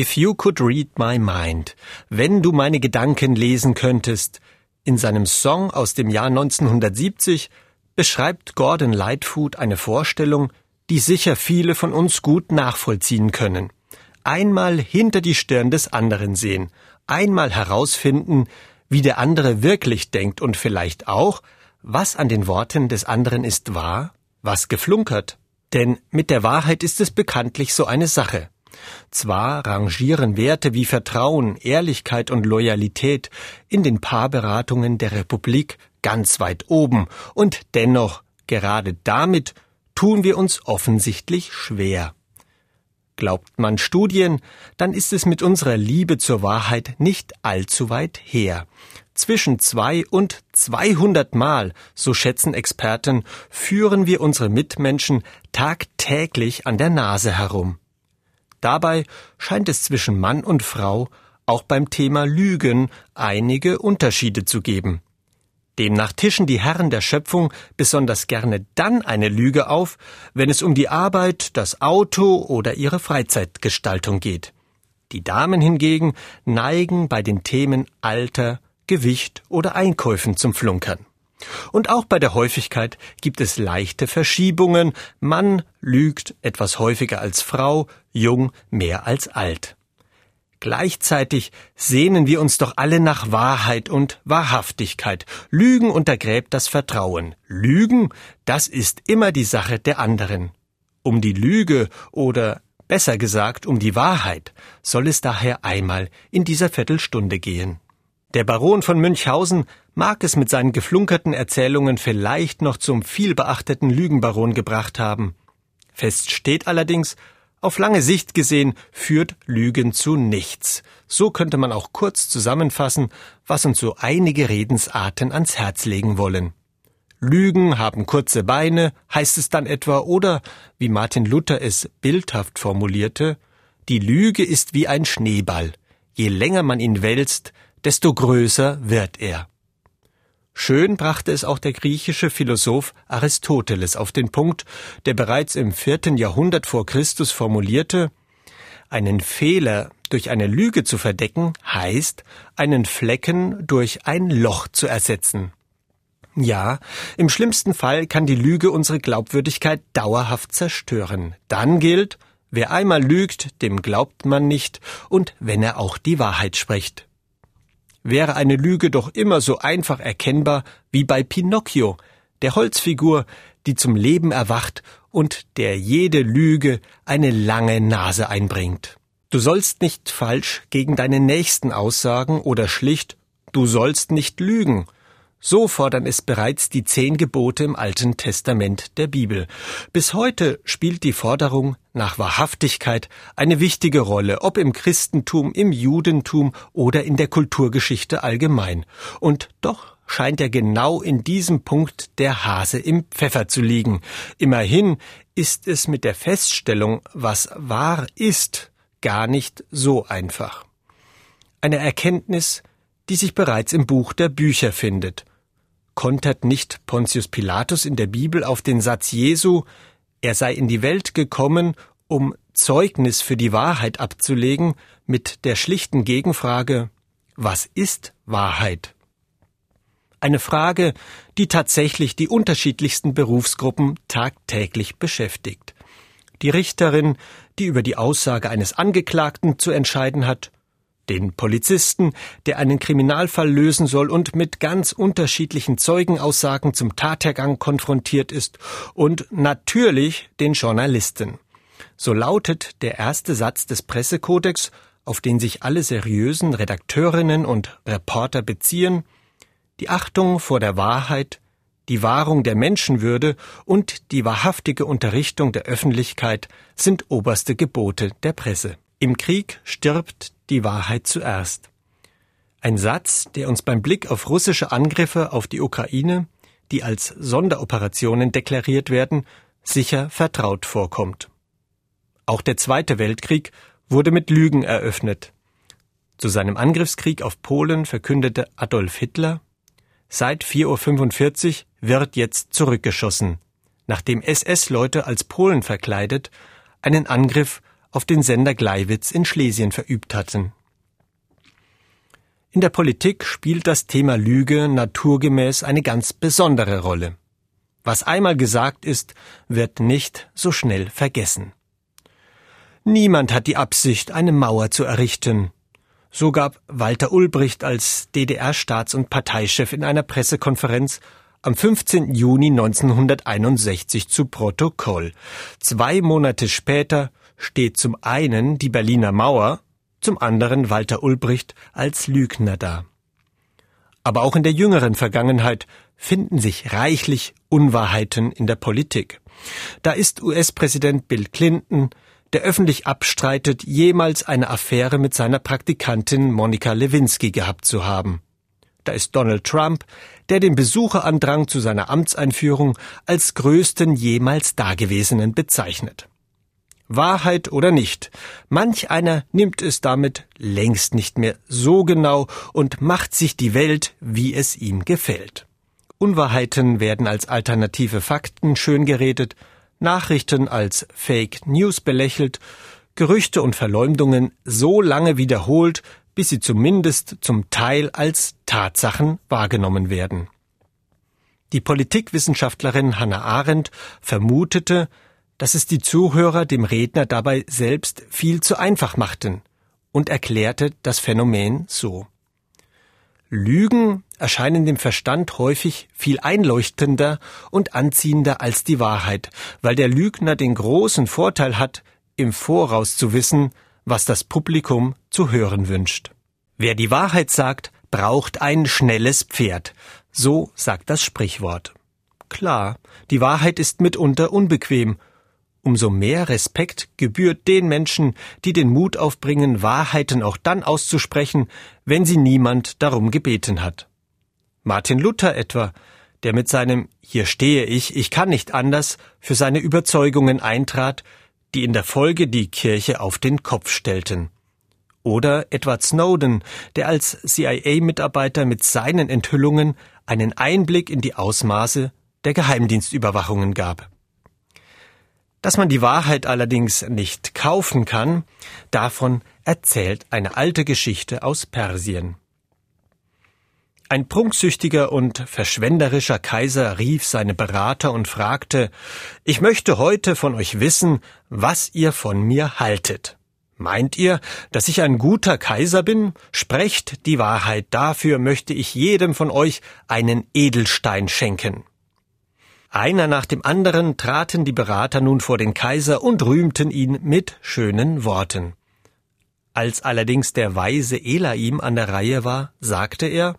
If you could read my mind, wenn du meine Gedanken lesen könntest, in seinem Song aus dem Jahr 1970 beschreibt Gordon Lightfoot eine Vorstellung, die sicher viele von uns gut nachvollziehen können. Einmal hinter die Stirn des anderen sehen, einmal herausfinden, wie der andere wirklich denkt und vielleicht auch, was an den Worten des anderen ist wahr, was geflunkert. Denn mit der Wahrheit ist es bekanntlich so eine Sache. Zwar rangieren Werte wie Vertrauen, Ehrlichkeit und Loyalität in den Paarberatungen der Republik ganz weit oben, und dennoch, gerade damit, tun wir uns offensichtlich schwer. Glaubt man Studien, dann ist es mit unserer Liebe zur Wahrheit nicht allzu weit her. Zwischen zwei und zweihundert Mal, so schätzen Experten, führen wir unsere Mitmenschen tagtäglich an der Nase herum. Dabei scheint es zwischen Mann und Frau auch beim Thema Lügen einige Unterschiede zu geben. Demnach tischen die Herren der Schöpfung besonders gerne dann eine Lüge auf, wenn es um die Arbeit, das Auto oder ihre Freizeitgestaltung geht. Die Damen hingegen neigen bei den Themen Alter, Gewicht oder Einkäufen zum Flunkern. Und auch bei der Häufigkeit gibt es leichte Verschiebungen. Mann lügt etwas häufiger als Frau, jung mehr als alt. Gleichzeitig sehnen wir uns doch alle nach Wahrheit und Wahrhaftigkeit. Lügen untergräbt das Vertrauen. Lügen, das ist immer die Sache der anderen. Um die Lüge oder besser gesagt um die Wahrheit soll es daher einmal in dieser Viertelstunde gehen. Der Baron von Münchhausen mag es mit seinen geflunkerten Erzählungen vielleicht noch zum vielbeachteten Lügenbaron gebracht haben. Fest steht allerdings, auf lange Sicht gesehen führt Lügen zu nichts. So könnte man auch kurz zusammenfassen, was uns so einige Redensarten ans Herz legen wollen. Lügen haben kurze Beine, heißt es dann etwa, oder, wie Martin Luther es bildhaft formulierte, die Lüge ist wie ein Schneeball. Je länger man ihn wälzt, desto größer wird er. Schön brachte es auch der griechische Philosoph Aristoteles auf den Punkt, der bereits im vierten Jahrhundert vor Christus formulierte, einen Fehler durch eine Lüge zu verdecken, heißt, einen Flecken durch ein Loch zu ersetzen. Ja, im schlimmsten Fall kann die Lüge unsere Glaubwürdigkeit dauerhaft zerstören. Dann gilt, wer einmal lügt, dem glaubt man nicht, und wenn er auch die Wahrheit spricht wäre eine Lüge doch immer so einfach erkennbar wie bei Pinocchio, der Holzfigur, die zum Leben erwacht und der jede Lüge eine lange Nase einbringt. Du sollst nicht falsch gegen deinen Nächsten aussagen oder schlicht Du sollst nicht lügen, so fordern es bereits die zehn Gebote im Alten Testament der Bibel. Bis heute spielt die Forderung nach Wahrhaftigkeit eine wichtige Rolle, ob im Christentum, im Judentum oder in der Kulturgeschichte allgemein. Und doch scheint ja genau in diesem Punkt der Hase im Pfeffer zu liegen. Immerhin ist es mit der Feststellung, was wahr ist, gar nicht so einfach. Eine Erkenntnis, die sich bereits im Buch der Bücher findet kontert nicht Pontius Pilatus in der Bibel auf den Satz Jesu, er sei in die Welt gekommen, um Zeugnis für die Wahrheit abzulegen, mit der schlichten Gegenfrage Was ist Wahrheit? Eine Frage, die tatsächlich die unterschiedlichsten Berufsgruppen tagtäglich beschäftigt. Die Richterin, die über die Aussage eines Angeklagten zu entscheiden hat, den Polizisten, der einen Kriminalfall lösen soll und mit ganz unterschiedlichen Zeugenaussagen zum Tathergang konfrontiert ist, und natürlich den Journalisten. So lautet der erste Satz des Pressekodex, auf den sich alle seriösen Redakteurinnen und Reporter beziehen, die Achtung vor der Wahrheit, die Wahrung der Menschenwürde und die wahrhaftige Unterrichtung der Öffentlichkeit sind oberste Gebote der Presse. Im Krieg stirbt die Wahrheit zuerst. Ein Satz, der uns beim Blick auf russische Angriffe auf die Ukraine, die als Sonderoperationen deklariert werden, sicher vertraut vorkommt. Auch der Zweite Weltkrieg wurde mit Lügen eröffnet. Zu seinem Angriffskrieg auf Polen verkündete Adolf Hitler, seit 4.45 Uhr wird jetzt zurückgeschossen, nachdem SS-Leute als Polen verkleidet einen Angriff auf den Sender Gleiwitz in Schlesien verübt hatten. In der Politik spielt das Thema Lüge naturgemäß eine ganz besondere Rolle. Was einmal gesagt ist, wird nicht so schnell vergessen. Niemand hat die Absicht, eine Mauer zu errichten. So gab Walter Ulbricht als DDR-Staats- und Parteichef in einer Pressekonferenz am 15. Juni 1961 zu Protokoll. Zwei Monate später steht zum einen die Berliner Mauer, zum anderen Walter Ulbricht als Lügner da. Aber auch in der jüngeren Vergangenheit finden sich reichlich Unwahrheiten in der Politik. Da ist US-Präsident Bill Clinton, der öffentlich abstreitet, jemals eine Affäre mit seiner Praktikantin Monika Lewinsky gehabt zu haben. Da ist Donald Trump, der den Besucherandrang zu seiner Amtseinführung als größten jemals Dagewesenen bezeichnet. Wahrheit oder nicht, manch einer nimmt es damit längst nicht mehr so genau und macht sich die Welt, wie es ihm gefällt. Unwahrheiten werden als alternative Fakten schön geredet, Nachrichten als Fake News belächelt, Gerüchte und Verleumdungen so lange wiederholt, bis sie zumindest zum Teil als Tatsachen wahrgenommen werden. Die Politikwissenschaftlerin Hannah Arendt vermutete, dass es die Zuhörer dem Redner dabei selbst viel zu einfach machten und erklärte das Phänomen so. Lügen erscheinen dem Verstand häufig viel einleuchtender und anziehender als die Wahrheit, weil der Lügner den großen Vorteil hat, im Voraus zu wissen, was das Publikum zu hören wünscht. Wer die Wahrheit sagt, braucht ein schnelles Pferd. So sagt das Sprichwort. Klar, die Wahrheit ist mitunter unbequem. Umso mehr Respekt gebührt den Menschen, die den Mut aufbringen, Wahrheiten auch dann auszusprechen, wenn sie niemand darum gebeten hat. Martin Luther etwa, der mit seinem Hier stehe ich, ich kann nicht anders für seine Überzeugungen eintrat, die in der Folge die Kirche auf den Kopf stellten. Oder Edward Snowden, der als CIA-Mitarbeiter mit seinen Enthüllungen einen Einblick in die Ausmaße der Geheimdienstüberwachungen gab. Dass man die Wahrheit allerdings nicht kaufen kann, davon erzählt eine alte Geschichte aus Persien. Ein prunksüchtiger und verschwenderischer Kaiser rief seine Berater und fragte Ich möchte heute von euch wissen, was ihr von mir haltet. Meint ihr, dass ich ein guter Kaiser bin? Sprecht die Wahrheit, dafür möchte ich jedem von euch einen Edelstein schenken. Einer nach dem anderen traten die Berater nun vor den Kaiser und rühmten ihn mit schönen Worten. Als allerdings der weise Elaim an der Reihe war, sagte er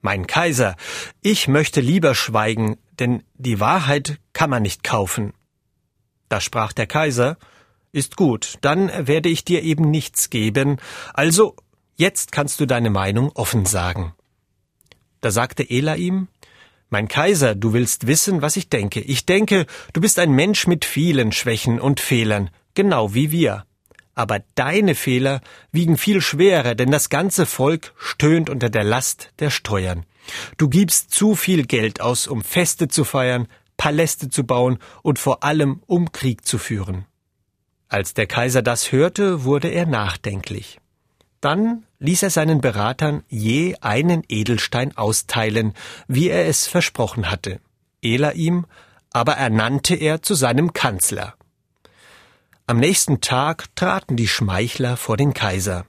mein Kaiser, ich möchte lieber schweigen, denn die Wahrheit kann man nicht kaufen. Da sprach der Kaiser, ist gut, dann werde ich dir eben nichts geben, also jetzt kannst du deine Meinung offen sagen. Da sagte Ela ihm, mein Kaiser, du willst wissen, was ich denke. Ich denke, du bist ein Mensch mit vielen Schwächen und Fehlern, genau wie wir. Aber deine Fehler wiegen viel schwerer, denn das ganze Volk stöhnt unter der Last der Steuern. Du gibst zu viel Geld aus, um Feste zu feiern, Paläste zu bauen und vor allem um Krieg zu führen. Als der Kaiser das hörte, wurde er nachdenklich. Dann ließ er seinen Beratern je einen Edelstein austeilen, wie er es versprochen hatte. Elaim aber ernannte er zu seinem Kanzler. Am nächsten Tag traten die Schmeichler vor den Kaiser.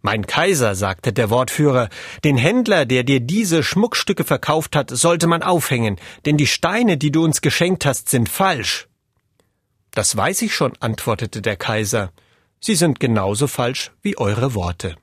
Mein Kaiser, sagte der Wortführer, den Händler, der dir diese Schmuckstücke verkauft hat, sollte man aufhängen, denn die Steine, die du uns geschenkt hast, sind falsch. Das weiß ich schon, antwortete der Kaiser. Sie sind genauso falsch wie eure Worte.